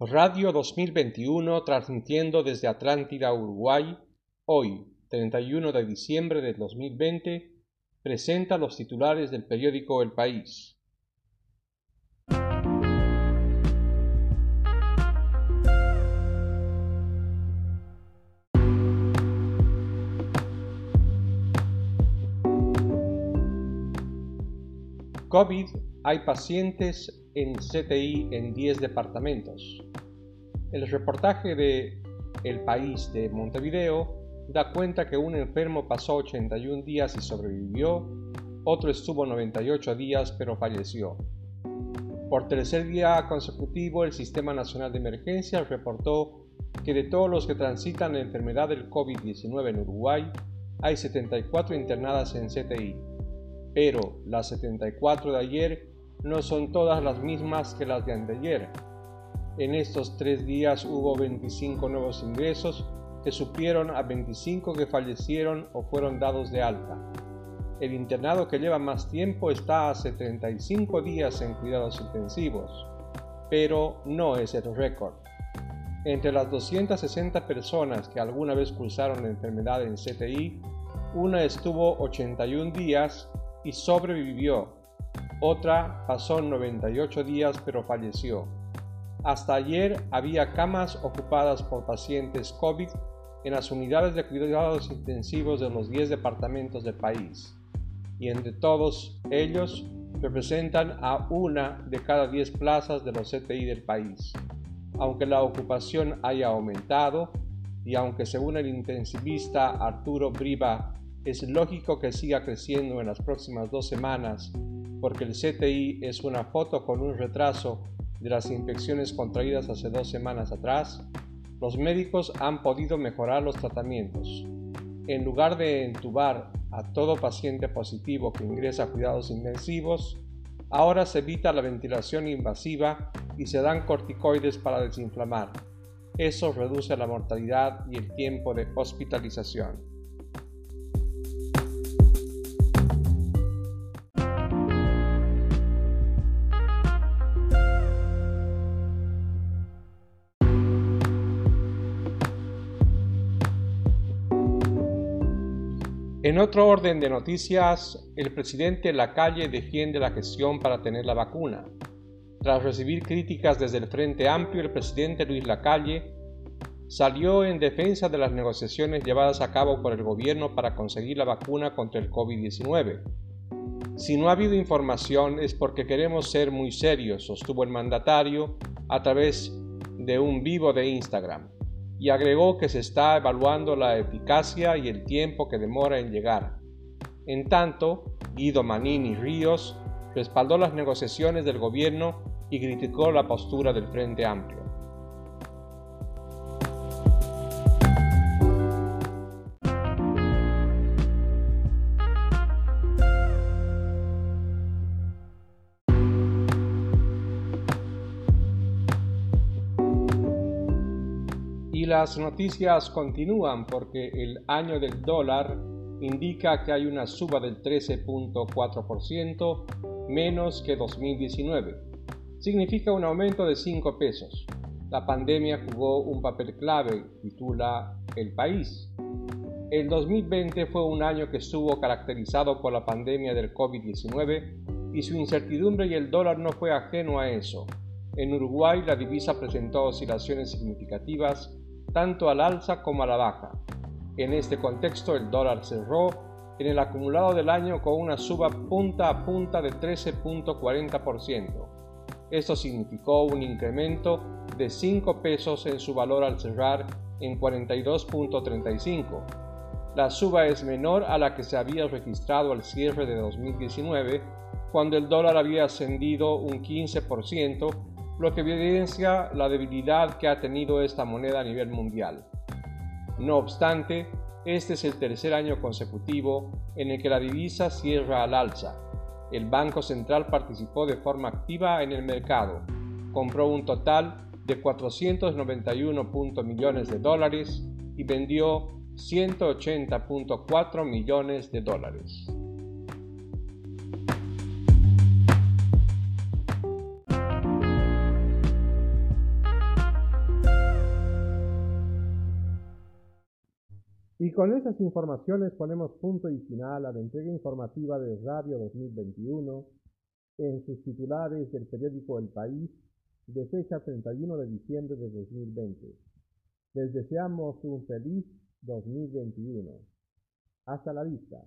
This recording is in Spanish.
Radio 2021 transmitiendo desde Atlántida, Uruguay, hoy, 31 de diciembre de 2020, presenta los titulares del periódico El País. COVID, hay pacientes en CTI en 10 departamentos. El reportaje de El País de Montevideo da cuenta que un enfermo pasó 81 días y sobrevivió, otro estuvo 98 días pero falleció. Por tercer día consecutivo, el Sistema Nacional de Emergencias reportó que de todos los que transitan la enfermedad del COVID-19 en Uruguay, hay 74 internadas en CTI pero las 74 de ayer no son todas las mismas que las de anteayer. En estos tres días hubo 25 nuevos ingresos que supieron a 25 que fallecieron o fueron dados de alta. El internado que lleva más tiempo está hace 35 días en cuidados intensivos, pero no es el récord. Entre las 260 personas que alguna vez cursaron la enfermedad en CTI, una estuvo 81 días y sobrevivió. Otra pasó 98 días pero falleció. Hasta ayer había camas ocupadas por pacientes COVID en las unidades de cuidados intensivos de los 10 departamentos del país, y entre todos ellos representan a una de cada 10 plazas de los CTI del país. Aunque la ocupación haya aumentado, y aunque según el intensivista Arturo Briva es lógico que siga creciendo en las próximas dos semanas porque el CTI es una foto con un retraso de las infecciones contraídas hace dos semanas atrás, los médicos han podido mejorar los tratamientos. En lugar de entubar a todo paciente positivo que ingresa a cuidados intensivos, ahora se evita la ventilación invasiva y se dan corticoides para desinflamar. Eso reduce la mortalidad y el tiempo de hospitalización. En otro orden de noticias, el presidente Lacalle defiende la gestión para tener la vacuna. Tras recibir críticas desde el Frente Amplio, el presidente Luis Lacalle salió en defensa de las negociaciones llevadas a cabo por el gobierno para conseguir la vacuna contra el COVID-19. Si no ha habido información es porque queremos ser muy serios, sostuvo el mandatario a través de un vivo de Instagram y agregó que se está evaluando la eficacia y el tiempo que demora en llegar. En tanto, Guido Manini Ríos respaldó las negociaciones del gobierno y criticó la postura del Frente Amplio. Las noticias continúan porque el año del dólar indica que hay una suba del 13.4% menos que 2019. Significa un aumento de 5 pesos. La pandemia jugó un papel clave, titula El País. El 2020 fue un año que estuvo caracterizado por la pandemia del COVID-19 y su incertidumbre y el dólar no fue ajeno a eso. En Uruguay la divisa presentó oscilaciones significativas tanto al alza como a la baja. En este contexto el dólar cerró en el acumulado del año con una suba punta a punta de 13.40%. Esto significó un incremento de 5 pesos en su valor al cerrar en 42.35. La suba es menor a la que se había registrado al cierre de 2019, cuando el dólar había ascendido un 15% lo que evidencia la debilidad que ha tenido esta moneda a nivel mundial. No obstante, este es el tercer año consecutivo en el que la divisa cierra al alza. El Banco Central participó de forma activa en el mercado, compró un total de 491 millones de dólares y vendió 180.4 millones de dólares. Y con esas informaciones ponemos punto y final a la entrega informativa de Radio 2021 en sus titulares del periódico El País de fecha 31 de diciembre de 2020. Les deseamos un feliz 2021. Hasta la vista.